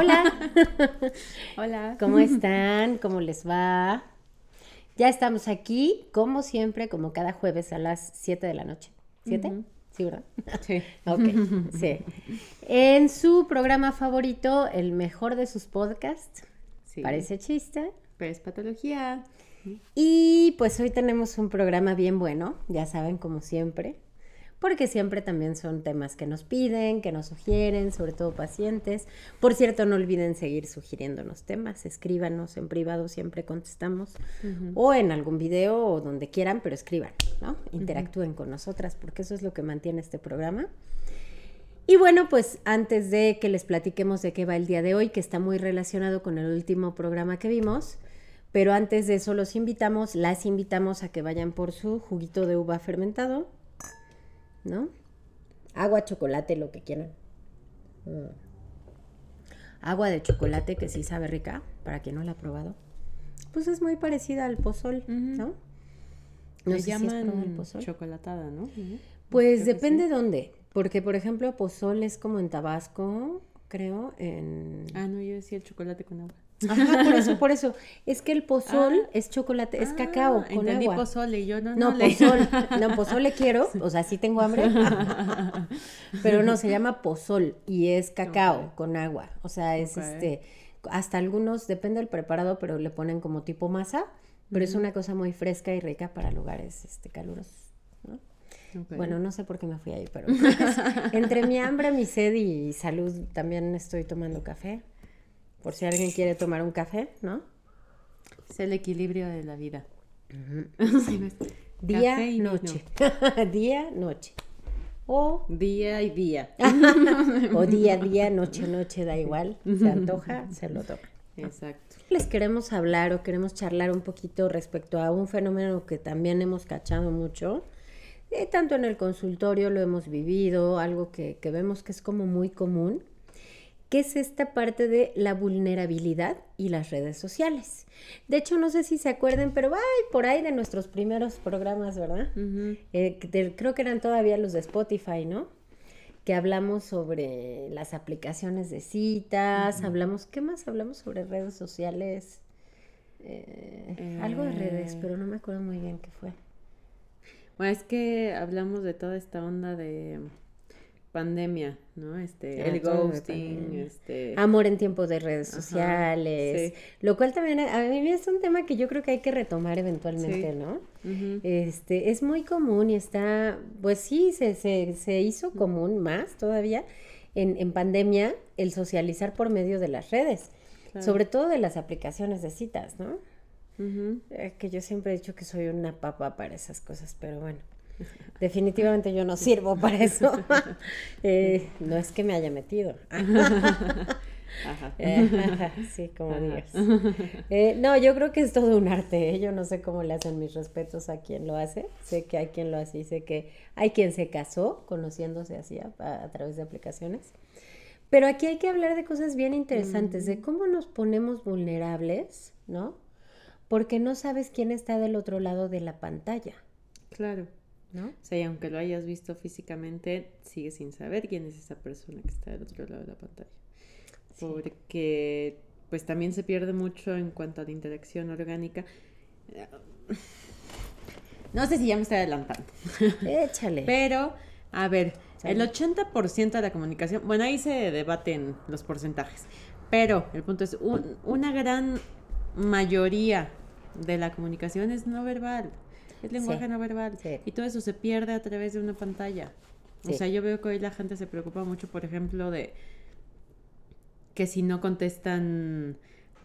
Hola. Hola. ¿Cómo están? ¿Cómo les va? Ya estamos aquí, como siempre, como cada jueves a las 7 de la noche. ¿7? Sí, ¿verdad? Sí. Ok, sí. En su programa favorito, el mejor de sus podcasts. Sí. Parece chiste. Pero es patología. Y pues hoy tenemos un programa bien bueno, ya saben, como siempre, porque siempre también son temas que nos piden, que nos sugieren, sobre todo pacientes. Por cierto, no olviden seguir sugiriéndonos temas, escríbanos en privado, siempre contestamos, o en algún video o donde quieran, pero escriban, ¿no? Interactúen con nosotras, porque eso es lo que mantiene este programa. Y bueno, pues antes de que les platiquemos de qué va el día de hoy, que está muy relacionado con el último programa que vimos, pero antes de eso los invitamos, las invitamos a que vayan por su juguito de uva fermentado, ¿no? Agua, chocolate, lo que quieran. Mm. Agua de chocolate que sí sabe rica, para quien no la ha probado. Pues es muy parecida al pozol, ¿no? No Le sé si probado el llaman pozol. chocolatada, ¿no? Pues Creo depende sí. dónde, porque por ejemplo pozol es como en Tabasco, creo, en... Ah, no, yo decía el chocolate con agua. Ajá, por eso, por eso. Es que el pozol Ah. es chocolate, es cacao Ah, con entendí agua. pozole y yo no, No, no, le- pozol. No, pozole quiero, o sea, sí tengo hambre. Pero no, se llama pozol y es cacao con agua. O sea, es este, hasta algunos, depende del preparado, pero le ponen como tipo masa, pero es una cosa muy fresca y rica para lugares este, calurosos. Bueno, no sé por qué me fui ahí, pero pues, entre mi hambre, mi sed y salud también estoy tomando café. Por si alguien quiere tomar un café, ¿no? es el equilibrio de la vida. Día, Café y noche. Día, noche. O, Día y día. o día, día, noche, noche, da igual. Se antoja, se lo toma. Exacto. Les queremos hablar o queremos charlar un poquito respecto a un fenómeno que también hemos cachado mucho. eh, tanto en el consultorio lo hemos vivido, algo que, que vemos que es como muy común, que es esta parte de la vulnerabilidad y las redes sociales. De hecho, no sé si se acuerden, pero ay, por ahí de nuestros primeros programas, ¿verdad? Eh, de- creo que eran todavía los de Spotify, ¿no? Que hablamos sobre las aplicaciones de citas, hablamos, ¿qué más hablamos sobre redes sociales? Eh, Algo de redes, Eh. pero no me acuerdo muy bien qué fue. Bueno, es que hablamos de toda esta onda de pandemia, ¿no? Este, el ghosting, este... Amor en tiempos de redes Ajá, sociales, sí. lo cual también a mí es un tema que yo creo que hay que retomar eventualmente, Sí. ¿no? Este, es muy común y está, pues sí, se, se, se hizo común más todavía en, en pandemia el socializar por medio de las redes, Claro. sobre todo de las aplicaciones de citas, ¿no? Eh, que yo siempre he dicho que soy una papa para esas cosas, pero bueno, definitivamente yo no sirvo para eso. Eh, no es que me haya metido. Ajá. Eh, sí, como Ajá. digas. Eh, no, yo creo que es todo un arte. ¿eh? Yo no sé cómo le hacen mis respetos a quien lo hace. Sé que hay quien lo hace y sé que hay quien se casó conociéndose así a, a- a través de aplicaciones. Pero aquí hay que hablar de cosas bien interesantes, de cómo nos ponemos vulnerables, ¿no? Porque no sabes quién está del otro lado de la pantalla, Claro. ¿No? O sea, y aunque lo hayas visto físicamente, sigues sin saber quién es esa persona que está del otro lado de la pantalla. Sí. Porque pues también se pierde mucho en cuanto a la interacción orgánica. No sé si ya me estoy adelantando. Échale. Pero, a ver, el Sale. 80% de la comunicación, bueno, ahí se debaten los porcentajes, pero el punto es, un- una gran mayoría de la comunicación es no verbal, es lenguaje Sí, no verbal, sí. y todo eso se pierde a través de una pantalla. O sea, yo veo que hoy la gente se preocupa mucho, por ejemplo, de que si no contestan,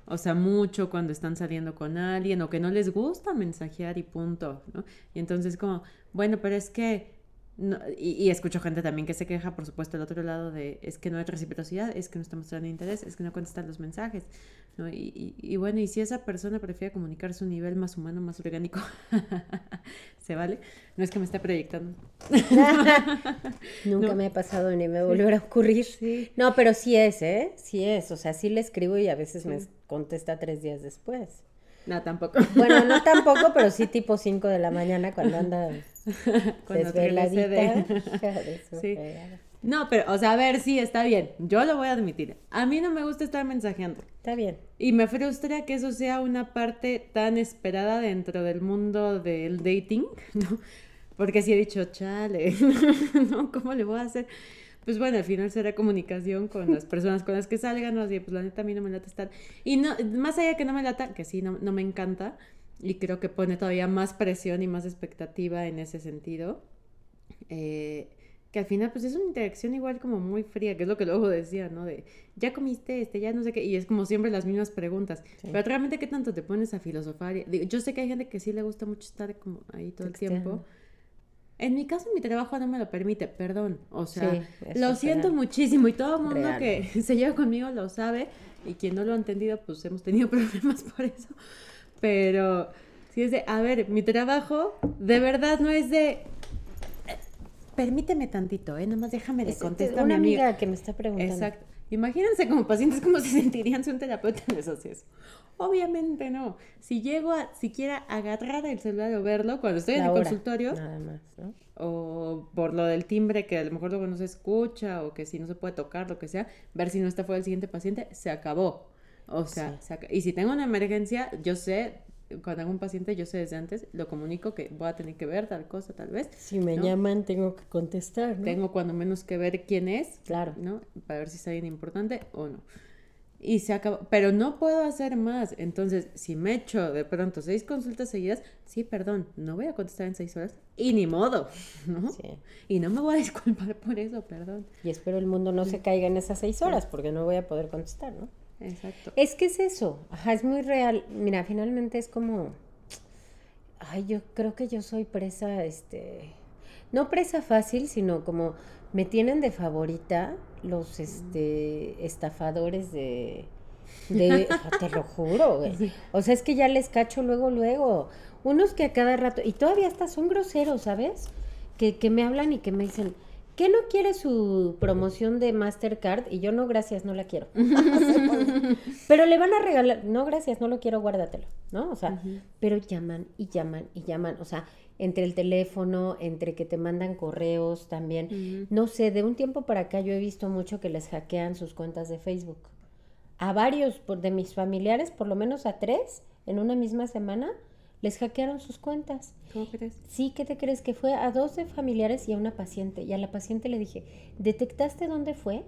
o sea, mucho cuando están saliendo con alguien o que no les gusta mensajear y punto, ¿no? Y entonces como, bueno, pero es que, no- y, y escucho gente también que se queja, por supuesto, del otro lado de, es que no hay reciprocidad, es que no está mostrando interés, es que no contestan los mensajes, ¿no? Y, y- y bueno, y si esa persona prefiere comunicar su nivel más humano, más orgánico, ¿se vale? No es que me esté proyectando. Nunca No. me ha pasado ni me volverá a ocurrir. Sí. No, pero sí es, ¿eh? Sí es. O sea, sí le escribo y a veces me contesta tres días después. No, tampoco. Bueno, no tampoco, pero sí tipo 5 de la mañana cuando anda Cuando regrese de- Sí. No, pero, o sea, a ver, sí, está bien. Yo lo voy a admitir. A mí no me gusta estar mensajeando. Está bien. Y me frustra que eso sea una parte tan esperada dentro del mundo del dating, ¿no? Porque si he dicho, chale, ¿no? ¿Cómo le voy a hacer? Pues bueno, al final será comunicación con las personas con las que salgan, ¿no? Así, pues la neta a mí no me lata estar. Y no, más allá que no me lata, que sí, no, no me encanta, y creo que pone todavía más presión y más expectativa en ese sentido. Eh, que al final pues es una interacción igual como muy fría, que es lo que luego decía, ¿no? De, ya comiste este, ya no sé qué, y es como siempre las mismas preguntas. Pero realmente, ¿qué tanto te pones a filosofar? Digo, yo sé que hay gente que sí le gusta mucho estar como ahí todo el tiempo. En mi caso, mi trabajo no me lo permite, perdón. O sea, lo siento muchísimo y todo el mundo que se lleva conmigo lo sabe y quien no lo ha entendido, pues hemos tenido problemas por eso. Pero si es de, a ver, mi trabajo de verdad no es de permíteme tantito, ¿eh? Nada más déjame de contestar. Una amiga, que me está preguntando. Exacto. Imagínense como pacientes cómo se sentirían si un terapeuta les hace eso. Obviamente no. Si llego a siquiera agarrar el celular o verlo cuando estoy en el consultorio. Nada más, ¿no? O por lo del timbre que a lo mejor luego no se escucha o que si no se puede tocar, lo que sea, ver si no está fuera el siguiente paciente, se acabó. O sea, y si tengo una emergencia, yo sé cuando hago un paciente, yo sé desde antes, lo comunico que voy a tener que ver tal cosa, tal vez. Si me llaman, tengo que contestar, ¿no? Tengo cuando menos que ver quién es. Claro. ¿No? Para ver si está bien importante o no. Y se acabó. Pero no puedo hacer más. Entonces, si me echo de pronto seis consultas seguidas, sí, perdón, no voy a contestar en seis horas. Y ni modo, ¿no? Sí. Y no me voy a disculpar por eso, perdón. Y espero el mundo no se caiga en esas seis horas, porque no voy a poder contestar, ¿no? Exacto. Es que es eso, ajá, es muy real. Mira, finalmente es como, ay, yo creo que yo soy presa, este, no presa fácil, sino como me tienen de favorita los, este, estafadores de, de, te lo juro, O sea, es que ya les cacho luego, luego. Unos que a cada rato, y todavía hasta son groseros, ¿sabes? Que, que me hablan y que me dicen, ¿Qué no quiere su promoción de Mastercard? Y yo no, gracias, no la quiero. pero le van a regalar, no, gracias, no lo quiero, guárdatelo, ¿no? O sea, pero llaman y llaman y llaman, o sea, entre el teléfono, entre que te mandan correos también. No sé, de un tiempo para acá yo he visto mucho que les hackean sus cuentas de Facebook. A varios de mis familiares, por lo menos a tres, en una misma semana, les hackearon sus cuentas. ¿Cómo crees? Sí, ¿qué te crees? Que fue a dos de familiares y a una paciente. Y a la paciente le dije, ¿detectaste dónde fue?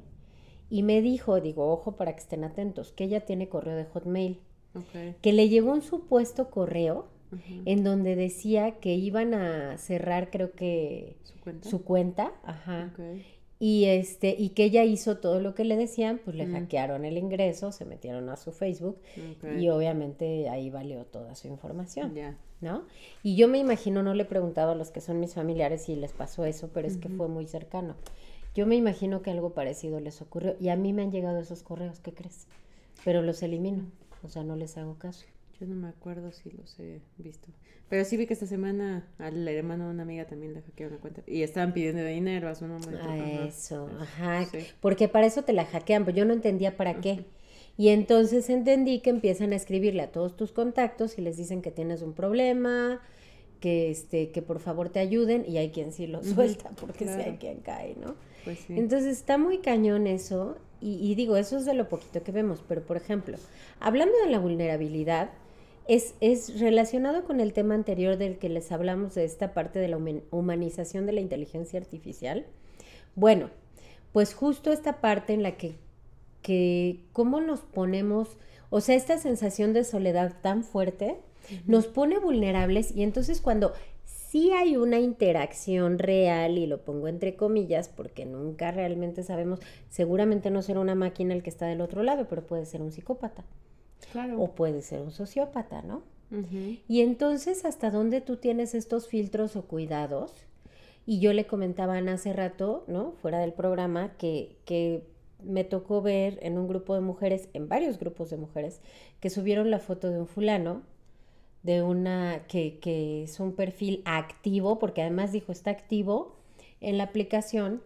Y me dijo, digo, ojo para que estén atentos, que ella tiene correo de Hotmail. Que le llegó un supuesto correo en donde decía que iban a cerrar, creo que su cuenta. Su cuenta ajá. Y este, y que ella hizo todo lo que le decían, pues le hackearon el ingreso, se metieron a su Facebook y obviamente ahí valió toda su información. ¿No? Y yo me imagino, no le he preguntado a los que son mis familiares si les pasó eso, pero es que fue muy cercano. Yo me imagino que algo parecido les ocurrió y a mí me han llegado esos correos, ¿qué crees? Pero los elimino, o sea, no les hago caso. Yo no me acuerdo si los he visto. Pero sí vi que esta semana al hermano de una amiga también le hackearon la cuenta. Y estaban pidiendo dinero a su nombre. A eso, ajá. Porque para eso te la hackean, pero yo no entendía para qué. Y entonces entendí que empiezan a escribirle a todos tus contactos y les dicen que tienes un problema, que este, que por favor te ayuden, y hay quien sí lo suelta, porque sí hay quien cae, ¿no? Pues sí. Entonces está muy cañón eso, y, y digo, eso es de lo poquito que vemos, pero por ejemplo, hablando de la vulnerabilidad, es, relacionado con el tema anterior del que les hablamos de esta parte de la humanización de la inteligencia artificial. Bueno, pues justo esta parte en la que, que cómo nos ponemos, o sea, esta sensación de soledad tan fuerte, nos pone vulnerables y entonces cuando sí hay una interacción real, y lo pongo entre comillas, porque nunca realmente sabemos, seguramente no será una máquina el que está del otro lado, pero puede ser un psicópata. O puede ser un sociópata, ¿no? Y entonces, ¿hasta dónde tú tienes estos filtros o cuidados? Y yo le comentaba hace rato, ¿no? Fuera del programa, que, que me tocó ver en un grupo de mujeres, en varios grupos de mujeres, que subieron la foto de un fulano, de una, que, que es un perfil activo, porque además dijo, está activo en la aplicación,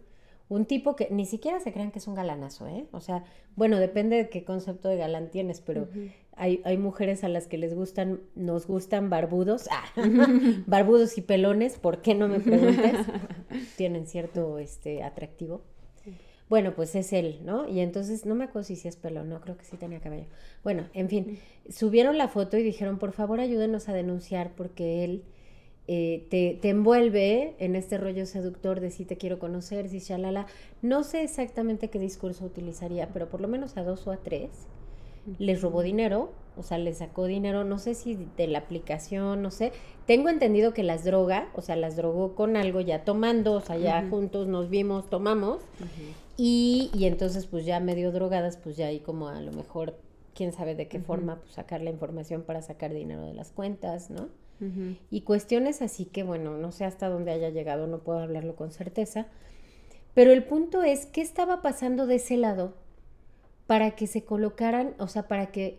un tipo que ni siquiera se crean que es un galanazo, ¿eh? O sea, bueno, depende de qué concepto de galán tienes, pero hay, hay, mujeres a las que les gustan, nos gustan barbudos, ah, barbudos y pelones, ¿por qué no me preguntes? Tienen cierto este atractivo. Bueno, pues es él, ¿no? Y entonces, no me acuerdo si es pelo, no, creo que sí tenía cabello. Bueno, en fin, subieron la foto y dijeron, por favor ayúdenos a denunciar porque él eh, te, te, envuelve en este rollo seductor de si te quiero conocer, si shalala. No sé exactamente qué discurso utilizaría, pero por lo menos a dos o a tres les robó dinero, o sea, les sacó dinero, no sé si de la aplicación, no sé. Tengo entendido que las droga, o sea, las drogó con algo ya tomando, o sea, ya juntos nos vimos, tomamos. y, y, entonces, pues ya medio drogadas, pues ya ahí como a lo mejor, quién sabe de qué forma, pues sacar la información para sacar dinero de las cuentas, ¿no? Y cuestiones así que, bueno, no sé hasta dónde haya llegado, no puedo hablarlo con certeza. Pero el punto es, ¿qué estaba pasando de ese lado para que se colocaran, o sea, para que,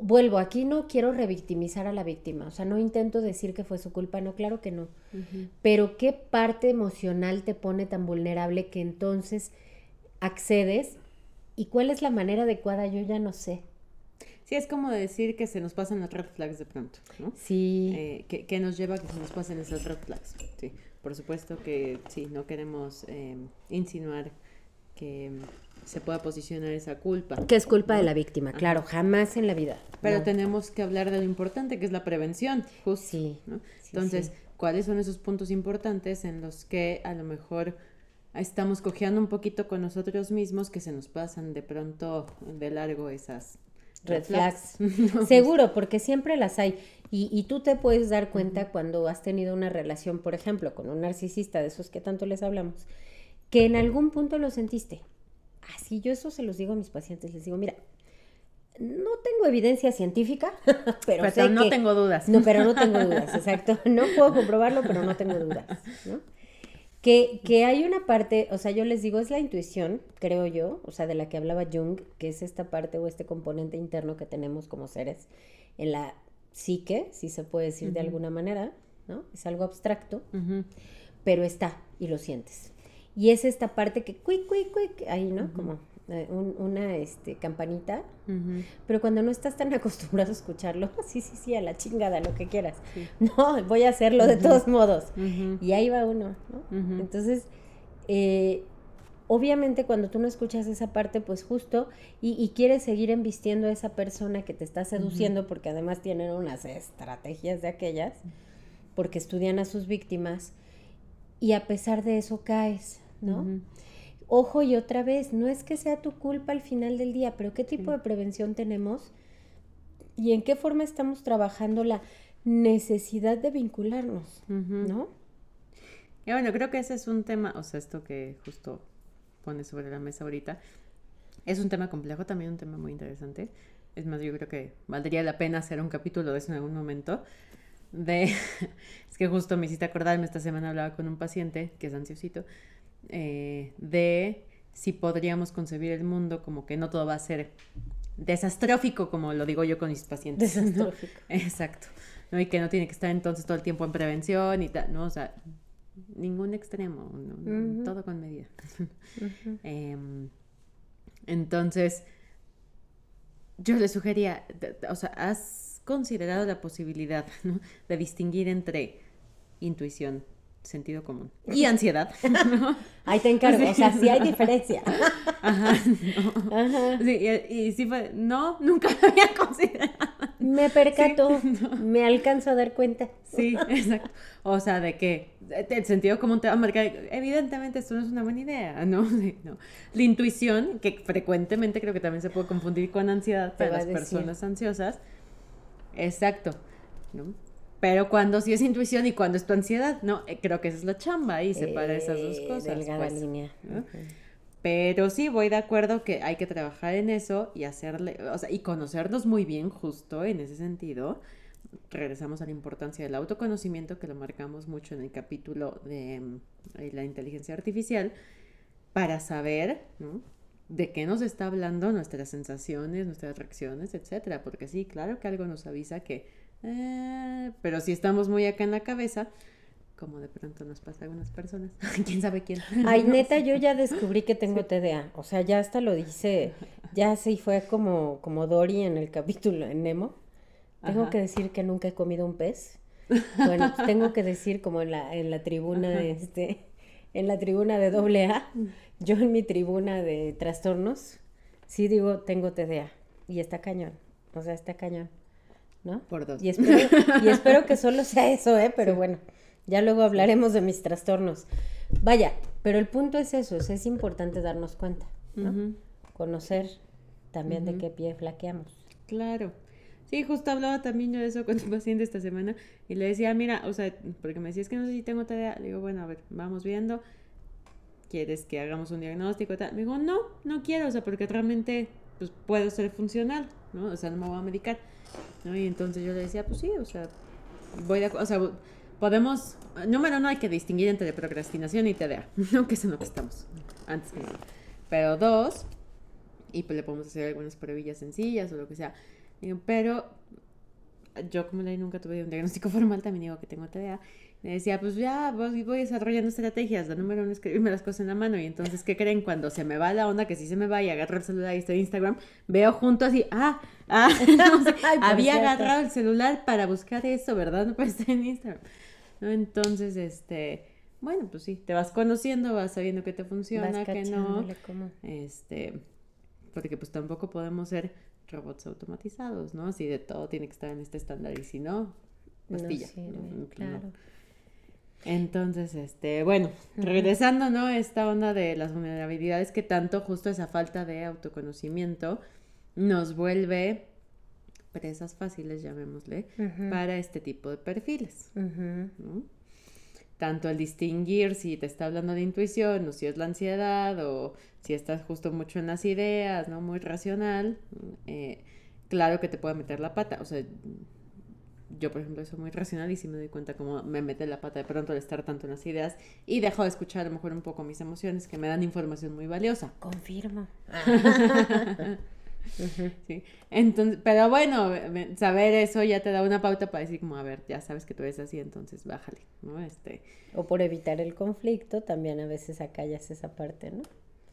vuelvo, aquí no quiero revictimizar a la víctima, o sea, no intento decir que fue su culpa, no, claro que no, pero ¿qué parte emocional te pone tan vulnerable que entonces accedes? ¿Y cuál es la manera adecuada? Yo ya no sé. Sí, es como decir que se nos pasan las red flags de pronto, ¿no? Sí. Eh, que, nos lleva a que se nos pasen esas red flags. Sí, por supuesto que sí, no queremos eh, insinuar que se pueda posicionar esa culpa. Que es culpa de la víctima, claro, jamás en la vida. Pero tenemos que hablar de lo importante, que es la prevención, justo. Sí. Entonces, ¿cuáles son esos puntos importantes en los que a lo mejor estamos cojeando un poquito con nosotros mismos que se nos pasan de pronto de largo esas red flags? Seguro, porque siempre las hay. Y, y, tú te puedes dar cuenta cuando has tenido una relación, por ejemplo, con un narcisista, de esos que tanto les hablamos, que en algún punto lo sentiste Así yo eso se los digo a mis pacientes, les digo, mira, no tengo evidencia científica, pero, no tengo dudas. No, pero no tengo dudas, exacto. No puedo comprobarlo, pero no tengo dudas, ¿no? Que, que, hay una parte, o sea, yo les digo, es la intuición, creo yo, o sea, de la que hablaba Jung, que es esta parte o este componente interno que tenemos como seres en la psique, si se puede decir de alguna manera, ¿no? Es algo abstracto, pero está y lo sientes. Y es esta parte que, quick, quick, quick, ahí, ¿no? Como eh, una este, campanita. Pero cuando no estás tan acostumbrado a escucharlo, sí, sí, sí, a la chingada, lo que quieras. No, voy a hacerlo de todos modos. Y ahí va uno, ¿no? Entonces, eh, obviamente cuando tú no escuchas esa parte, pues justo, y, y, quieres seguir embistiendo a esa persona que te está seduciendo, porque además tienen unas estrategias de aquellas, porque estudian a sus víctimas, y a pesar de eso caes. ¿no? Ojo y otra vez, no es que sea tu culpa al final del día, pero ¿qué tipo de prevención tenemos? ¿Y en qué forma estamos trabajando la necesidad de vincularnos, ¿no? Y bueno, creo que ese es un tema, o sea, esto que justo pone sobre la mesa ahorita, es un tema complejo, también un tema muy interesante. Es más, yo creo que valdría la pena hacer un capítulo de eso en algún momento. De, es que justo me hiciste acordarme, esta semana hablaba con un paciente que es ansiosito eh, de si podríamos concebir el mundo como que no todo va a ser desastrófico, como lo digo yo con mis pacientes. Desastrófico. Exacto. ¿no? Y que no tiene que estar entonces todo el tiempo en prevención y tal, ¿no? O sea, ningún extremo, todo con medida. Em, entonces, yo le sugería, o sea, has considerado la posibilidad de distinguir entre intuición, sentido común. Y ansiedad. Ahí te encargo, o sea, sí hay diferencia. Ajá, Sí, y, sí fue, no, nunca lo había considerado. Me percato, me alcanzo a dar cuenta. Sí, exacto. O sea, de que el sentido común te va a marcar, evidentemente esto no es una buena idea, ¿no? no. La intuición, que frecuentemente creo que también se puede confundir con ansiedad para las personas ansiosas. Exacto, ¿no? Pero cuando sí es intuición y cuando es tu ansiedad, no, eh, creo que esa es la chamba y separa esas dos eh, cosas. Delgada pues, línea. Pero sí voy de acuerdo que hay que trabajar en eso y hacerle, o sea, y conocernos muy bien justo en ese sentido. Regresamos a la importancia del autoconocimiento que lo marcamos mucho en el capítulo de mm, la inteligencia artificial para saber, de qué nos está hablando nuestras sensaciones, nuestras reacciones, etcétera, porque sí, claro que algo nos avisa que eh, pero si estamos muy acá en la cabeza, como de pronto nos pasa a algunas personas, quién sabe quién. Ay, neta, yo ya descubrí que tengo TDA, o sea, ya hasta lo dice, ya sí fue como, como Dory en el capítulo en Nemo. Tengo que decir que nunca he comido un pez. Bueno, tengo que decir como en la, en la tribuna, este, en la tribuna de doble A, yo en mi tribuna de trastornos, sí digo, tengo TDA. Y está cañón. O sea, está cañón. ¿No? Por dos. Y espero, y espero que solo sea eso, ¿eh? Pero bueno, ya luego hablaremos de mis trastornos. Vaya, pero el punto es eso, es importante darnos cuenta, ¿no? Conocer también de qué pie flaqueamos. Claro. Sí, justo hablaba también yo de eso con un paciente esta semana y le decía, mira, o sea, porque me decía, es que no sé si tengo tarea. Le digo, bueno, a ver, vamos viendo. ¿Quieres que hagamos un diagnóstico? Me digo, no, no quiero, o sea, porque realmente pues, puedo ser funcional, ¿no? O sea, no me voy a medicar. ¿No? Y entonces yo le decía, pues sí, o sea, voy a, o sea, podemos, número uno, hay que distinguir entre procrastinación y TDA, ¿no? Que es en lo que estamos, antes que nada. Pero dos, y pues le podemos hacer algunas pruebillas sencillas o lo que sea. Pero yo como ley nunca tuve un diagnóstico formal, también digo que tengo TDA. Le decía, pues ya voy, voy desarrollando estrategias. La número uno es escribirme las cosas en la mano. Y entonces, ¿qué creen? Cuando se me va la onda, que sí se me va y agarro el celular y estoy en Instagram, veo junto así, ah, ah, había agarrado el celular para buscar eso, ¿verdad? No para estar en Instagram. ¿No? Entonces, este, bueno, pues sí, te vas conociendo, vas sabiendo que te funciona, que no. Este, porque pues tampoco podemos ser robots automatizados, ¿no? Si de todo tiene que estar en este estándar y si no, pastilla. No claro. Entonces, este, bueno, regresando, ¿no? Esta onda de las vulnerabilidades que tanto justo esa falta de autoconocimiento nos vuelve presas fáciles, llamémosle, para este tipo de perfiles. ¿no? Tanto el distinguir si te está hablando de intuición o si es la ansiedad o si estás justo mucho en las ideas, ¿no? Muy racional, eh, claro que te puede meter la pata. O sea, yo, por ejemplo, soy muy racional y sí me doy cuenta cómo me mete la pata de pronto al estar tanto en las ideas y dejo de escuchar a lo mejor un poco mis emociones que me dan información muy valiosa. Confirmo. sí. Entonces, pero bueno, saber eso ya te da una pauta para decir como, a ver, ya sabes que tú eres así, entonces bájale, ¿no? Este... O por evitar el conflicto, también a veces acallas esa parte, ¿no?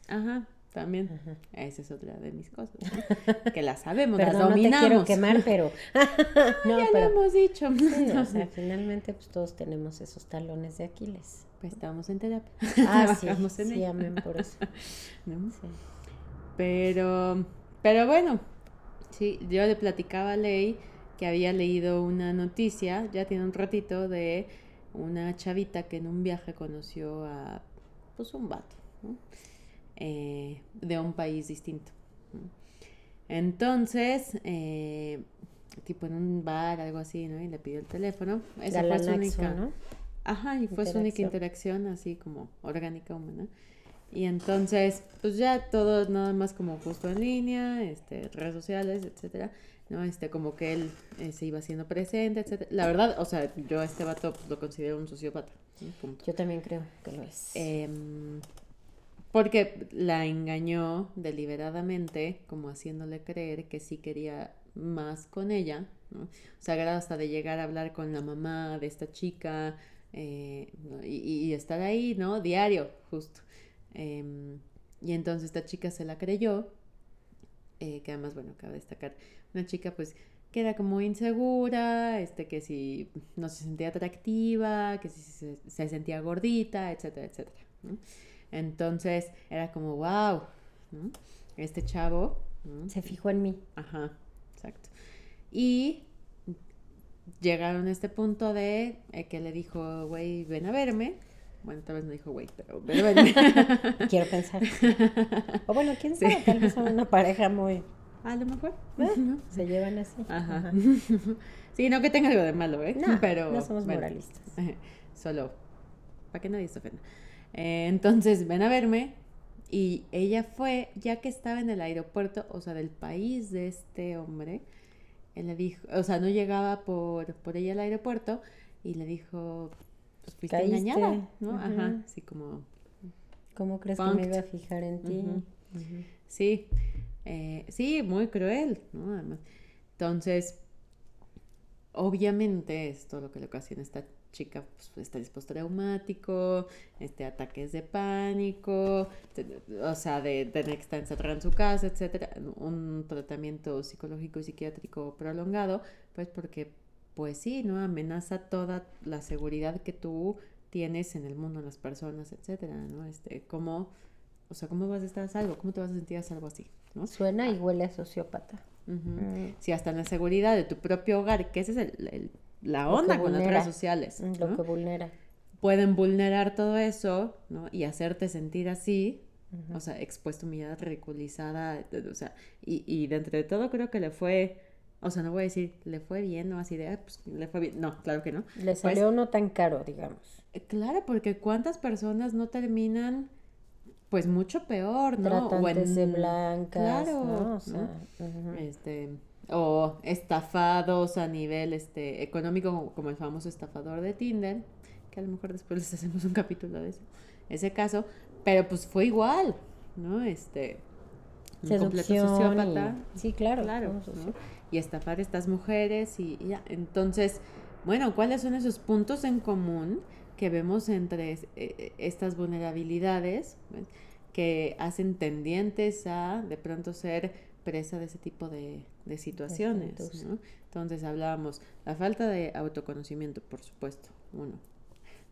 Ajá, también. Esa es otra de mis cosas. Que la sabemos, las dominamos. No te quiero quemar, pero. no, ya lo hemos dicho. o sea, finalmente, pues todos tenemos esos talones de Aquiles. Pues estamos en terapia. Ah, sí. En sí, amén por eso. Pero, pero bueno, sí, yo le platicaba a Ley que había leído una noticia, ya tiene un ratito, de una chavita que en un viaje conoció a, pues, un vato. ¿no? Eh, de un país distinto. Entonces, eh, tipo en un bar, algo así, ¿no? Y le pidió el teléfono. Esa fue su única. ¿no? Ajá, y fue su única interacción así como orgánica humana. Y entonces, pues ya todo nada más como justo en línea, este, redes sociales, etcétera, ¿no? Este, como que él eh, se iba haciendo presente, etcétera. La verdad, o sea, yo a este vato pues, lo considero un sociópata. Yo también creo que lo es. Eh, porque la engañó deliberadamente, como haciéndole creer que sí quería más con ella, ¿no? O sea, hasta de llegar a hablar con la mamá de esta chica eh, y, estar ahí, ¿no? Diario, justo. Em, y entonces esta chica se la creyó, eh, que además, bueno, cabe destacar, una chica pues que era como insegura, este, que si no se sentía atractiva, que si se, se sentía gordita, etcétera, etcétera. ¿no? Entonces era como, wow, este chavo se fijó en mí. Ajá, exacto. Y llegaron a este punto de eh, que le dijo, güey, ven a verme. Bueno, tal vez no dijo güey, pero ven a verme. Quiero pensar. O bueno, quién sabe, tal vez son una pareja muy... A lo mejor. Eh, se llevan así. Ajá. Sí, no que tenga algo de malo, ¿eh? No, pero, no somos moralistas. Solo para que nadie se ofenda. Eh, entonces, ven a verme. Y ella fue, ya que estaba en el aeropuerto, o sea, del país de este hombre, él le dijo, o sea, no llegaba por, por ella al aeropuerto y le dijo, pues fuiste engañada, ¿no? Ajá, así como... ¿Cómo crees que me iba a fijar en ti? Sí, eh, sí, muy cruel, ¿no? Además, entonces, obviamente esto lo que le ocasiona esta chica pues, estrés postraumático, este, ataques de pánico, o sea, de tener que estar encerrada en su casa, etcétera, un tratamiento psicológico y psiquiátrico prolongado, pues porque, pues sí, ¿no? Amenaza toda la seguridad que tú tienes en el mundo, las personas, etcétera, ¿no? Este, cómo, o sea, cómo vas a estar a salvo, cómo te vas a sentir a salvo así, ¿no? Suena y huele a sociópata. Ujú. Mm. Sí, hasta en la seguridad de tu propio hogar, que esa es el- el- la onda con las redes sociales, Mm, Lo ¿no? que vulnera. Pueden vulnerar todo eso, ¿no? Y hacerte sentir así, o sea, expuesto, humillada, ridiculizada, o sea, y, y dentro de todo creo que le fue, o sea, no voy a decir, le fue bien, ¿no? Así de, "Ah, pues le fue bien, no, claro que no. Le Pues, salió no tan caro, digamos. eh, Claro, porque cuántas personas no terminan, pues mucho peor, ¿no? O Tratantes de en- blancas, claro, ¿no? O ¿no? sea, ujú. este o estafados a nivel este económico como, como el famoso estafador de Tinder que a lo mejor después les hacemos un capítulo de eso ese caso pero pues fue igual no este un completo sociópata y- Sí, claro. claro y estafar a estas mujeres y, y ya entonces bueno cuáles son esos puntos en común que vemos entre eh, estas vulnerabilidades ¿ves? que hacen tendientes a de pronto ser presa de ese tipo de, de situaciones. ¿no? Entonces hablábamos, la falta de autoconocimiento, por supuesto, uno.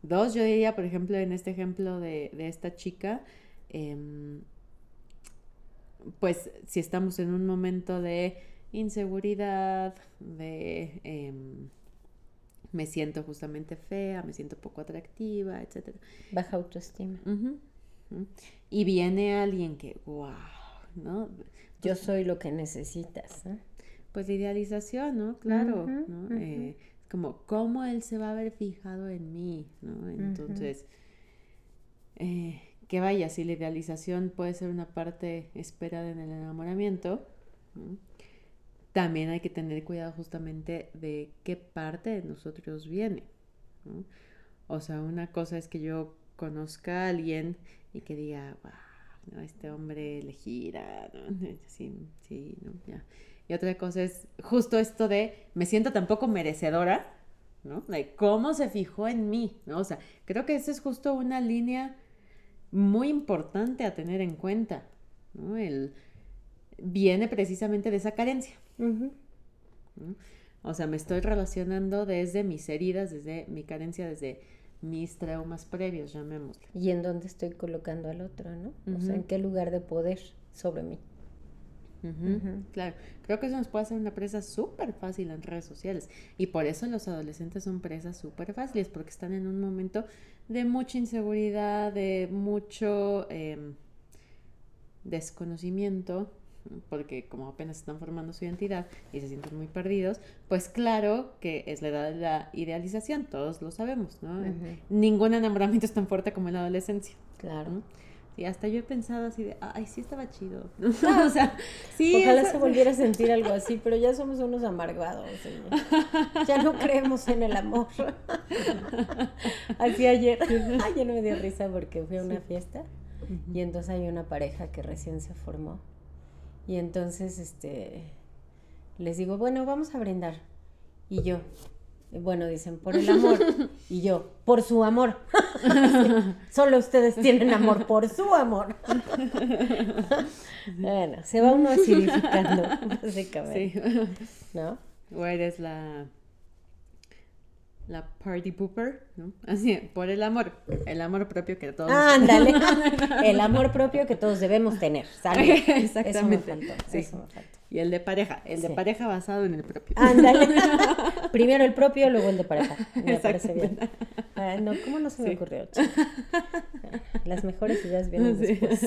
Dos, yo diría, por ejemplo, en este ejemplo de, de esta chica, em, pues si estamos en un momento de inseguridad, de em, me siento justamente fea, me siento poco atractiva, etcétera. Baja autoestima. Y viene alguien que, wow, ¿no? Yo soy lo que necesitas. ¿no? Pues la idealización, ¿no? Claro, ¿no? Eh, como, ¿cómo él se va a haber fijado en mí? ¿no? Entonces, eh, que vaya, si la idealización puede ser una parte esperada en el enamoramiento, ¿no? también hay que tener cuidado justamente de qué parte de nosotros viene. ¿no? O sea, una cosa es que yo conozca a alguien y que diga, wow, ¿no? este hombre le gira, ¿no? Sí, sí, ¿no? Ya. Y otra cosa es justo esto de, me siento tampoco merecedora, ¿no? De cómo se fijó en mí, ¿no? O sea, creo que esa es justo una línea muy importante a tener en cuenta, ¿no? El, viene precisamente de esa carencia. O sea, me estoy relacionando desde mis heridas, desde mi carencia, desde mis traumas previos, llamémoslo. Y en dónde estoy colocando al otro, ¿no? O sea, en qué lugar de poder sobre mí. Claro, creo que eso nos puede hacer una presa súper fácil en redes sociales. Y por eso los adolescentes son presas súper fáciles, porque están en un momento de mucha inseguridad, de mucho em, desconocimiento, porque como apenas están formando su identidad y se sienten muy perdidos, pues claro que es la edad de la idealización, todos lo sabemos, ¿no? Ningún enamoramiento es tan fuerte como en la adolescencia. Claro. ¿no? Y hasta yo he pensado así de, ay, sí estaba chido. o sea, sí. Ojalá se volviera a sentir algo así, pero ya somos unos amargados. Ya no creemos en el amor. Así ayer, ayer me dio risa porque fui a una fiesta y entonces hay una pareja que recién se formó. Y entonces, este, les digo, bueno, vamos a brindar. Y yo, bueno, dicen, por el amor. Y yo, por su amor. Solo ustedes tienen amor por su amor. bueno, se va uno acidificando, básicamente. Sí. ¿No? O eres la la party pooper, ¿no? Así, por el amor, el amor propio que todos Ándale. El amor propio que todos debemos tener. ¿sale? Exactamente. Eso me faltó. Sí. Eso me faltó. y el de pareja, el de pareja basado en el propio. Ándale. Primero el propio, luego el de pareja. Me parece bien. Ah, no, ¿cómo no se me Sí. ocurrió? chica? Las mejores ideas vienen después.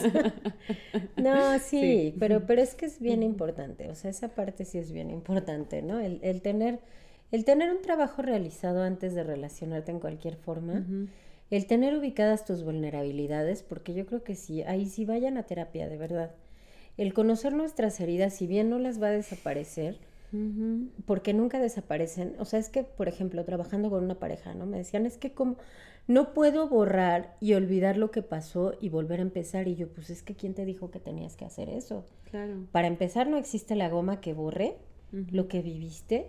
No, sí, Sí. pero, pero es que es bien importante. O sea, esa parte sí es bien importante, ¿no? El, el tener, el tener un trabajo realizado antes de relacionarte en cualquier forma. El tener ubicadas tus vulnerabilidades, porque yo creo que sí, ahí sí vayan a terapia, de verdad. El conocer nuestras heridas, si bien no las va a desaparecer, porque nunca desaparecen. O sea, es que, por ejemplo, trabajando con una pareja, ¿no? Me decían, es que como no puedo borrar y olvidar lo que pasó y volver a empezar. Y yo, pues es que ¿quién te dijo que tenías que hacer eso? Claro. Para empezar, no existe la goma que borre lo que viviste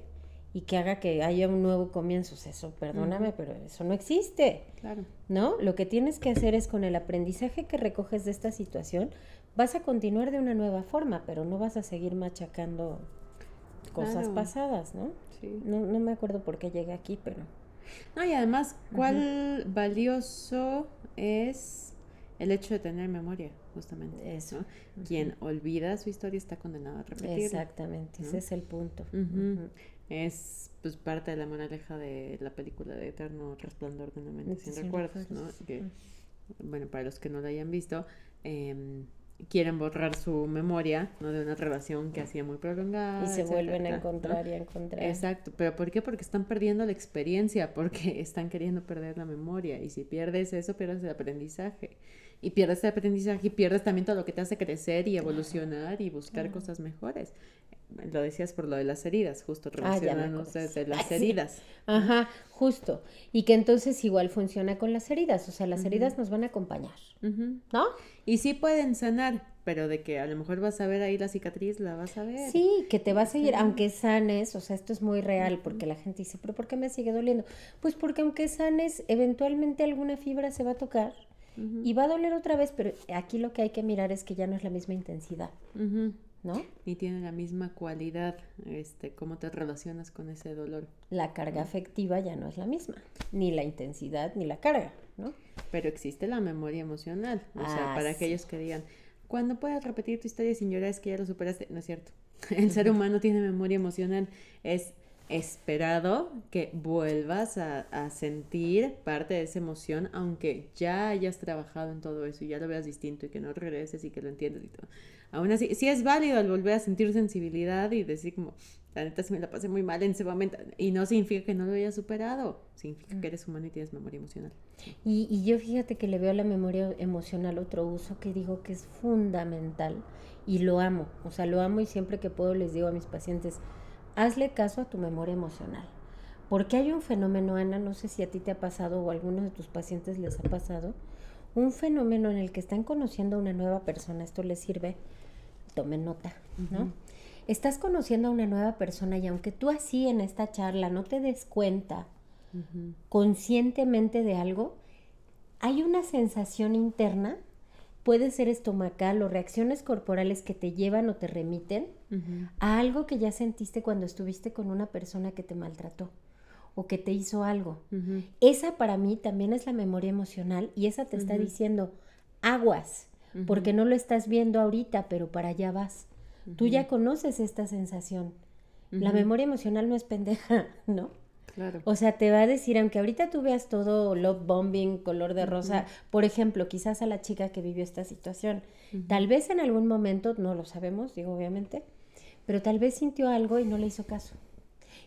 y que haga que haya un nuevo comienzo. Eso, perdóname, pero eso no existe. Claro. ¿no? Lo que tienes que hacer es con el aprendizaje que recoges de esta situación, vas a continuar de una nueva forma, pero no vas a seguir machacando cosas Claro. pasadas, ¿no? Sí. No, no me acuerdo por qué llegué aquí, pero No, y además, ¿cuál valioso es el hecho de tener memoria, justamente? Eso. Quien olvida su historia está condenado a repetirla. Exactamente, ese es el punto. Es pues parte de la moraleja de la película de Eterno Resplandor de una mente sin Sin recuerdos, ¿no? Que, bueno, para los que no la hayan visto, em, quieren borrar su memoria, ¿no? De una relación que hacía muy prolongada. Y se etcétera, vuelven a ¿no? encontrar y a encontrar. Exacto, pero ¿por qué? Porque están perdiendo la experiencia, porque están queriendo perder la memoria. Y si pierdes eso, pierdes el aprendizaje. Y pierdes el aprendizaje y pierdes también todo lo que te hace crecer y evolucionar y buscar claro. cosas mejores. Lo decías por lo de las heridas, justo Ah, ya me relacionándose acordé. de las Ah, sí. heridas. Ajá, justo. Y que entonces igual funciona con las heridas, o sea, las heridas nos van a acompañar. ¿no? Y sí pueden sanar, pero de que a lo mejor vas a ver ahí la cicatriz, la vas a ver. Sí, que te va a seguir, aunque sanes, o sea, esto es muy real, porque la gente dice, pero ¿por qué me sigue doliendo? Pues porque aunque sanes, eventualmente alguna fibra se va a tocar Y va a doler otra vez, pero aquí lo que hay que mirar es que ya no es la misma intensidad. ¿no? Y tiene la misma cualidad, este, cómo te relacionas con ese dolor. La carga afectiva ya no es la misma, ni la intensidad ni la carga, ¿no? Pero existe la memoria emocional. O sea, Ah, para sí. aquellos que digan, cuando puedas repetir tu historia sin llorar es que ya lo superaste. No es cierto. El ser humano tiene memoria emocional. Es esperado que vuelvas a, a sentir parte de esa emoción, aunque ya hayas trabajado en todo eso y ya lo veas distinto y que no regreses y que lo entiendas y todo. Aún así, sí es válido el volver a sentir sensibilidad y decir como, la neta sí me la pasé muy mal en ese momento. Y no significa que no lo hayas superado. Significa que eres humano y tienes memoria emocional. Y, y yo fíjate que le veo a la memoria emocional otro uso que digo que es fundamental y lo amo. O sea, lo amo y siempre que puedo les digo a mis pacientes, hazle caso a tu memoria emocional. Porque hay un fenómeno, Ana, no sé si a ti te ha pasado o a algunos de tus pacientes les ha pasado, un fenómeno en el que están conociendo a una nueva persona, esto les sirve, tomen nota, ¿no? Estás conociendo a una nueva persona y aunque tú así en esta charla no te des cuenta, conscientemente de algo, hay una sensación interna, puede ser estomacal o reacciones corporales que te llevan o te remiten a algo que ya sentiste cuando estuviste con una persona que te maltrató o que te hizo algo. Esa para mí también es la memoria emocional y esa te está diciendo aguas, porque no lo estás viendo ahorita, pero para allá vas. Tú ya conoces esta sensación. La memoria emocional no es pendeja, ¿no? Claro. O sea, te va a decir, aunque ahorita tú veas todo love bombing, color de rosa, por ejemplo, quizás a la chica que vivió esta situación, tal vez en algún momento, no lo sabemos, digo obviamente, pero tal vez sintió algo y no le hizo caso.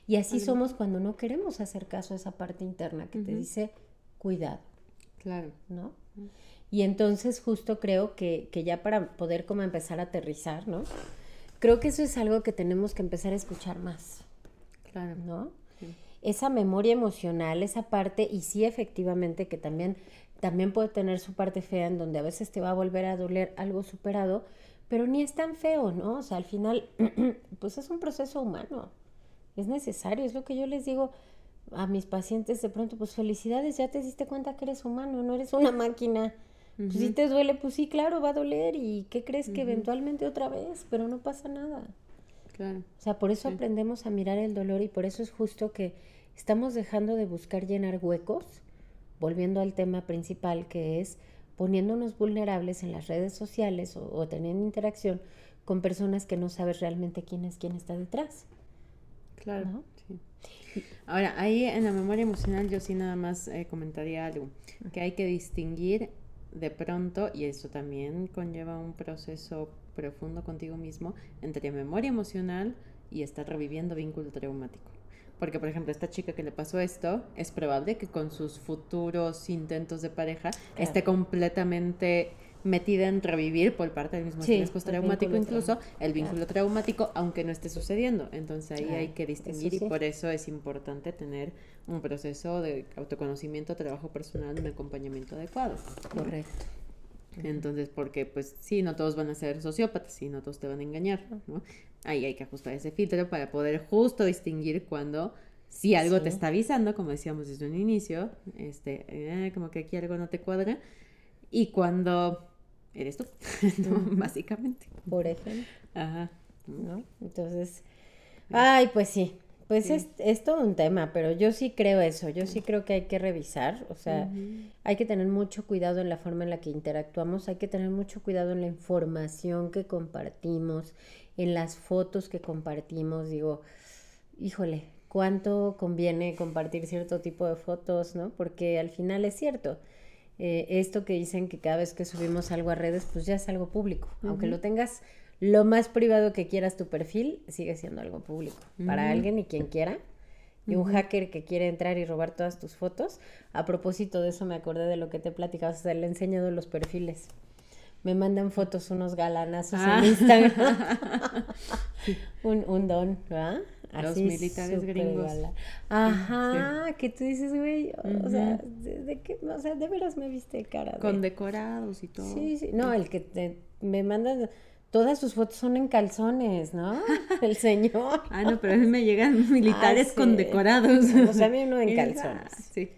Y así Algo. somos cuando no queremos hacer caso a esa parte interna que te dice, cuidado, Claro. ¿no? Y entonces justo creo que, que ya para poder como empezar a aterrizar, ¿no? Creo que eso es algo que tenemos que empezar a escuchar más. Claro. ¿no? Esa memoria emocional, esa parte, y sí efectivamente que también, también puede tener su parte fea en donde a veces te va a volver a doler algo superado, pero ni es tan feo, ¿no? O sea, al final, pues es un proceso humano, es necesario, es lo que yo les digo a mis pacientes de pronto, pues felicidades, ya te diste cuenta que eres humano, no eres una máquina. Pues si te duele, pues sí, claro, va a doler. ¿Y qué crees que eventualmente otra vez? Pero no pasa nada. Claro. O sea, por eso Sí. aprendemos a mirar el dolor y por eso es justo que estamos dejando de buscar llenar huecos, volviendo al tema principal que es poniéndonos vulnerables en las redes sociales o, o teniendo interacción con personas que no sabes realmente quién es quién está detrás. Claro. ¿No? sí. Ahora, ahí en la memoria emocional yo sí nada más eh, comentaría algo, que hay que distinguir de pronto, y eso también conlleva un proceso profundo contigo mismo, entre memoria emocional y estar reviviendo vínculo traumático. Porque, por ejemplo, esta chica que le pasó esto, es probable que con sus futuros intentos de pareja esté completamente metida en revivir por parte del mismo Sí, estrés postraumático, incluso el vínculo traumático, aunque no esté sucediendo. Entonces ahí Claro, hay que distinguir y por eso es importante tener un proceso de autoconocimiento, trabajo personal, un acompañamiento adecuado. Correcto. Entonces, porque pues sí, no todos van a ser sociópatas y no todos te van a engañar, ¿no? Ahí hay que ajustar ese filtro para poder justo distinguir cuando si algo te Sí. está avisando, como decíamos desde un inicio, este, eh, como que aquí algo no te cuadra, y cuando eres tú, básicamente. Por ejemplo, Ajá. ¿no? Entonces, ay, pues sí. Pues Sí. es, es todo un tema, pero yo sí creo eso, yo sí creo que hay que revisar, o sea, hay que tener mucho cuidado en la forma en la que interactuamos, hay que tener mucho cuidado en la información que compartimos, en las fotos que compartimos, digo, híjole, ¿cuánto conviene compartir cierto tipo de fotos, no? Porque al final es cierto, eh, esto que dicen que cada vez que subimos algo a redes, pues ya es algo público, aunque lo tengas lo más privado que quieras tu perfil, sigue siendo algo público para alguien y quien quiera. Y un hacker que quiere entrar y robar todas tus fotos. A propósito de eso me acordé de lo que te platicaba, o sea, le he enseñado los perfiles. Me mandan fotos unos galanazos Ah. en Instagram. un, un don, ¿verdad? Los militares gringos. gala. Ajá, que tú dices, güey, o sea, de, de qué, o sea, de veras me viste cara. de- Con decorados y todo. Sí, sí, no, el que te- me manda, todas sus fotos son en calzones, ¿no? El señor. Ah, no, pero a mí me llegan militares Ah, sí. decorados. O sea, a mí uno en calzones. Sí.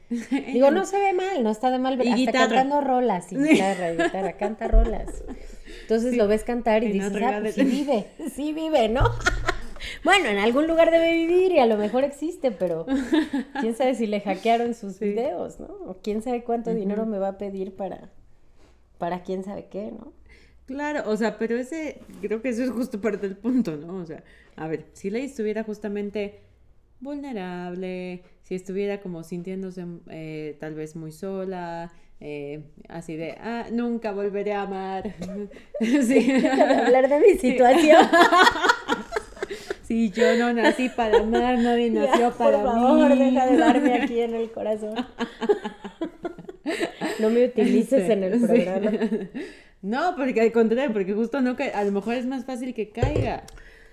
Digo, no se ve mal, no está de mal, Y hasta guitarra. cantando rolas, y guitarra, y guitarra, canta rolas. Entonces lo ves cantar y Y no dices, ah, pues sí vive, sí vive, ¿no? Bueno, en algún lugar debe vivir y a lo mejor existe, pero quién sabe si le hackearon sus videos, ¿no? O quién sabe cuánto dinero me va a pedir para, para quién sabe qué, ¿no? Claro, o sea, pero ese, creo que eso es justo parte del punto, ¿no? O sea, a ver, si Ley estuviera justamente vulnerable, si estuviera como sintiéndose eh, tal vez muy sola, eh, así de, ah, nunca volveré a amar. sí. Hablar de mi situación. Sí, yo no nací para amar, nadie nació Ya, para por favor, mí. deja de darme aquí en el corazón. No me utilices en el Sí. No, porque al contrario, porque justo no ca- a lo mejor es más fácil que caiga.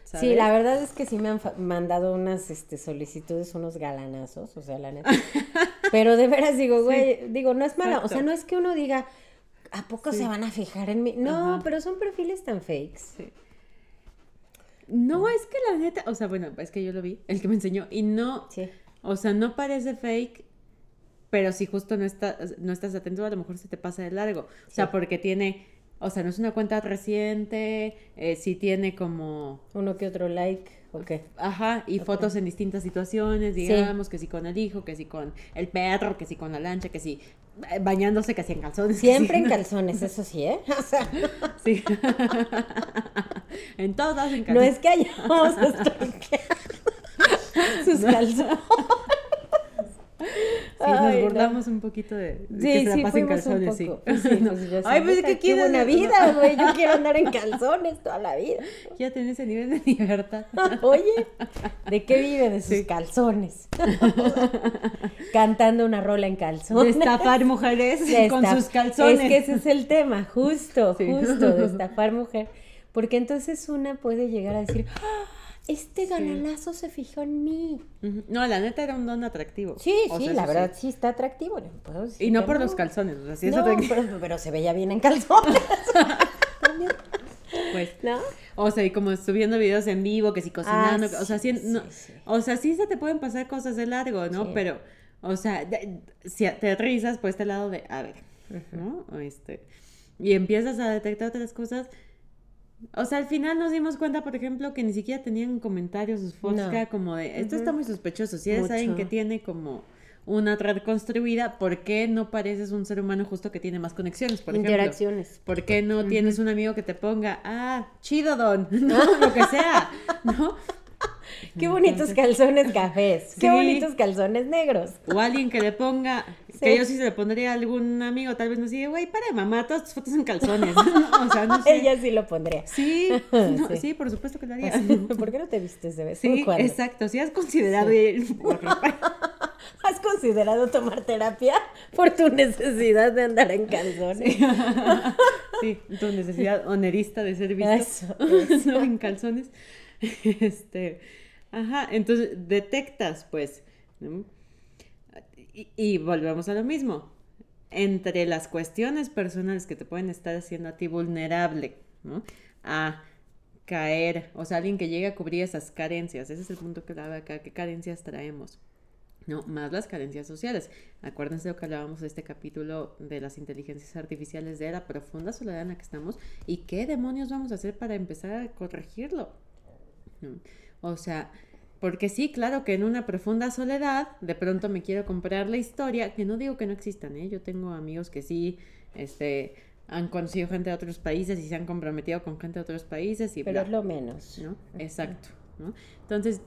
Sí, la verdad es que sí me han mandado unas este, solicitudes, unos galanazos, o sea, la neta. Pero de veras digo, güey, digo, no es mala, o sea, no es que uno diga, ¿a poco Sí. se van a fijar en mí? No, Ajá. pero son perfiles tan fakes. Sí. No, es que la neta, o sea, bueno, es que yo lo vi, el que me enseñó, y no, Sí. o sea, no parece fake, pero si justo no, estás no estás atento, a lo mejor se te pasa de largo. O sea, porque tiene, o sea, no es una cuenta reciente, eh, sí tiene como, Uno que otro like, ¿o qué? ajá, y fotos en distintas situaciones, digamos, que si con el hijo, que si con el perro, que si con la lancha, que si eh, bañándose, que si en calzones. Siempre si- en calzones, eso sí, ¿eh? O sea, Sí. en todas en no calzones. es que hayamos sus calzones. Sí, nos Ay, no. burlamos un poquito de, de Sí, que se la sí, pasa en fuimos un calzones, sí. sí, pues yo Ay, pues es que qué buena vida, güey. Yo quiero andar en calzones toda la vida. Ya tenés ese nivel de libertad. Oye, ¿de qué vive? De sus calzones. Cantando una rola en calzones. estafar mujeres De con sus calzones. Es que ese es el tema, justo, justo, de estafar mujer. Porque entonces una puede llegar a decir, "Ah, este galanazo se fijó en mí. No, la neta era un don atractivo. Sí, O sí, sea, la verdad sí está atractivo. no puedo Y no por los calzones, o sea, sí es no, atractivo. pero, pero se veía bien en calzones. Pues, ¿No? o sea, y como subiendo videos en vivo, que si cocinando, Ah, o sea, sí, no- o sea, sí se te pueden pasar cosas de largo, ¿no? Pero, o sea, si te aterrizas por este lado de, a ver, ¿no? O Este, y empiezas a detectar otras cosas. O sea, al final nos dimos cuenta, por ejemplo, que ni siquiera tenían comentarios sus fotos, No. como de, esto está muy sospechoso. Si eres Mucho. alguien que tiene como una red construida, ¿por qué no pareces un ser humano justo que tiene más conexiones, por ejemplo? Interacciones. ¿Por qué no tienes un amigo que te ponga, ah, chido don, no, lo que sea, ¿no? Qué bonitos calzones cafés. Qué Sí. bonitos calzones negros. O alguien que le ponga, Sí. que yo sí se le pondría a algún amigo, tal vez me dice, güey, para de mamá, todas tus fotos en calzones, o sea, no sé. Ella sí lo pondría. Sí, no, Sí. sí. por supuesto que lo haría. ¿Por qué no te vistes de vez en Sí, cuando? exacto, si has considerado ir por. ¿Has considerado tomar terapia por tu necesidad de andar en calzones? Sí, tu necesidad onerista de ser visto. Eso, eso. no en calzones. Este, ajá, entonces detectas, pues. Y, y volvemos a lo mismo. Entre las cuestiones personales que te pueden estar haciendo a ti vulnerable, ¿no? A caer, o sea, alguien que llegue a cubrir esas carencias. Ese es el punto que da acá, ¿qué carencias traemos? ¿no? Más las carencias sociales. Acuérdense de lo que hablábamos de este capítulo de las inteligencias artificiales, de la profunda soledad en la que estamos y qué demonios vamos a hacer para empezar a corregirlo. ¿no? O sea, Porque sí, claro que en una profunda soledad, de pronto me quiero comprar la historia, que no digo que no existan, ¿eh? Yo tengo amigos que sí, este, han conocido gente de otros países y se han comprometido con gente de otros países y Pero es lo menos. ¿no? Exacto, ¿no? Entonces,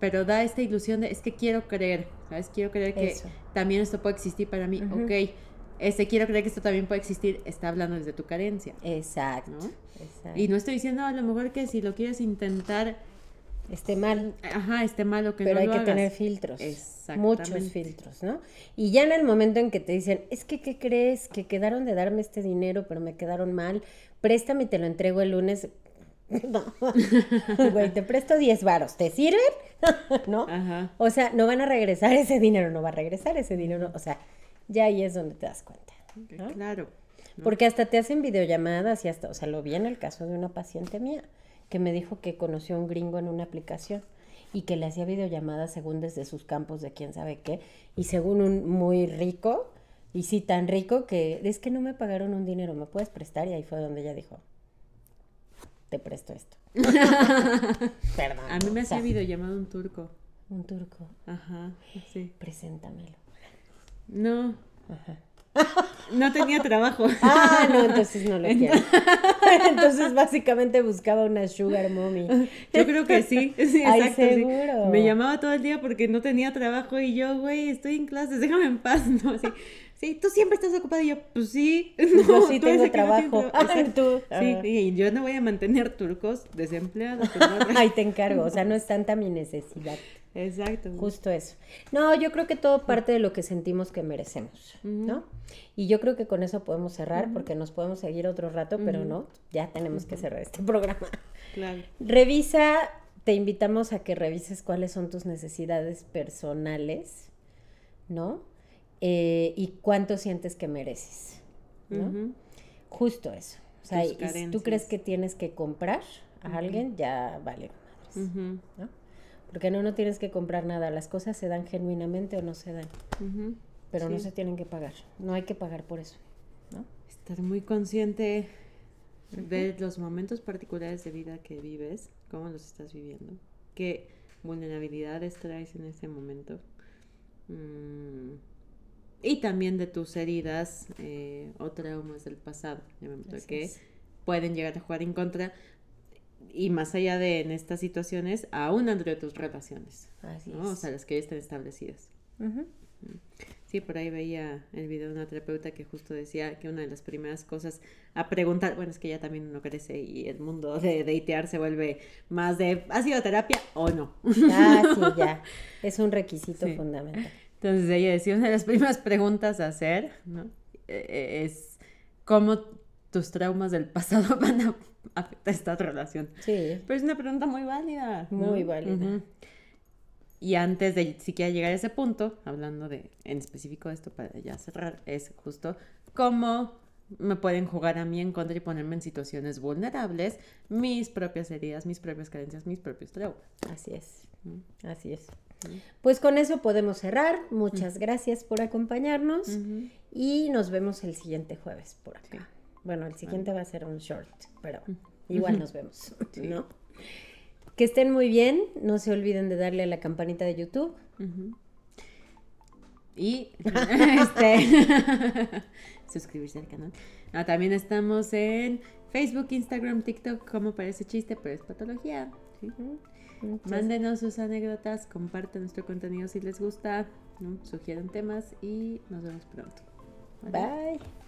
pero da esta ilusión de, es que quiero creer, ¿sabes? Quiero creer que Eso. también esto puede existir para mí, Ujú. ok. Este, quiero creer que esto también puede existir, está hablando desde tu carencia. Exacto. ¿No? exacto. Y no estoy diciendo a lo mejor que si lo quieres intentar, Esté mal. ajá, esté malo que Pero no hay lo que hagas. tener filtros. Muchos filtros, ¿no? Y ya en el momento en que te dicen, es que, ¿qué crees? Que quedaron de darme este dinero, pero me quedaron mal. Préstame y te lo entrego el lunes. No. Güey, te presto 10 varos. ¿Te sirven? ¿No? Ajá. O sea, no van a regresar ese dinero, no va a regresar ese dinero. O sea, ya ahí es donde te das cuenta. ¿no? Claro. ¿no? Porque hasta te hacen videollamadas y hasta, o sea, lo vi en el caso de una paciente mía que me dijo que conoció a un gringo en una aplicación y que le hacía videollamadas según desde sus campos de quién sabe qué y según un muy rico y sí tan rico que es que no me pagaron un dinero, ¿me puedes prestar? Y ahí fue donde ella dijo, te presto esto. Perdón. A mí me hacía videollamado un turco. Un turco, Ajá, sí. preséntamelo. No, Ajá. No tenía trabajo. Ah, no, entonces no lo quiero. Entonces básicamente buscaba una sugar mommy. Yo creo que sí, sí, Ay, exacto. sí. seguro. Me llamaba todo el día porque no tenía trabajo y yo, güey, estoy en clases, déjame en paz, ¿no? Así, sí, tú siempre estás ocupada y yo, pues sí. Yo sí tú tengo no trabajo. Exacto. tú. Sí, y yo no voy a mantener turcos desempleados. pues, no. Ay, te encargo. O sea, no es tanta mi necesidad. Exacto. Justo eso. No, yo creo que todo parte de lo que sentimos que merecemos, ¿no? Y yo creo que con eso podemos cerrar porque nos podemos seguir otro rato, pero no, ya tenemos que cerrar este programa. Claro. Revisa, te invitamos a que revises cuáles son tus necesidades personales, ¿no? Eh, y cuánto sientes que mereces, ¿no? Ujú. Justo eso. O sea, y si tú crees que tienes que comprar a alguien, ya vale madres, Ujú, ¿no? Porque no, no tienes que comprar nada. Las cosas se dan genuinamente o no se dan, pero no Sí. se tienen que pagar. No hay que pagar por eso, ¿no? Estar muy consciente de los momentos particulares de vida que vives, cómo los estás viviendo, qué vulnerabilidades traes en ese momento. Mm, y también de tus heridas eh, o traumas del pasado, que es. pueden llegar a jugar en contra. Y más allá de en estas situaciones, aún dentro de tus relaciones, Así ¿no? O es. sea, las que ya están establecidas. Ujú. Sí, por ahí veía el video de una terapeuta que justo decía que una de las primeras cosas a preguntar, bueno, es que ya también uno crece y el mundo de datear se vuelve más de, ¿ha sido terapia o no? Ah, sí, ya. Es un requisito Sí. fundamental. Entonces ella decía, una de las primeras preguntas a hacer, ¿no? Eh, eh, es cómo tus traumas del pasado van a afectar esta relación. Sí. Pero es una pregunta muy válida. ¿no? Muy válida. Y antes de siquiera llegar a ese punto, hablando de en específico de esto para ya cerrar, es justo cómo me pueden jugar a mí en contra y ponerme en situaciones vulnerables mis propias heridas, mis propias carencias, mis propios traumas. Así es. Así es. Pues con eso podemos cerrar. Muchas gracias por acompañarnos y nos vemos el siguiente jueves por acá. Bueno, el siguiente va a ser un short, pero igual nos vemos. Que estén muy bien. No se olviden de darle a la campanita de YouTube. Y este suscribirse al canal. Ah, también estamos en Facebook, Instagram, TikTok, como parece chiste, pero es patología. ¿sí? Muchas- Mándenos sus anécdotas, compartan nuestro contenido si les gusta, ¿no? sugieran temas y nos vemos pronto. Bye.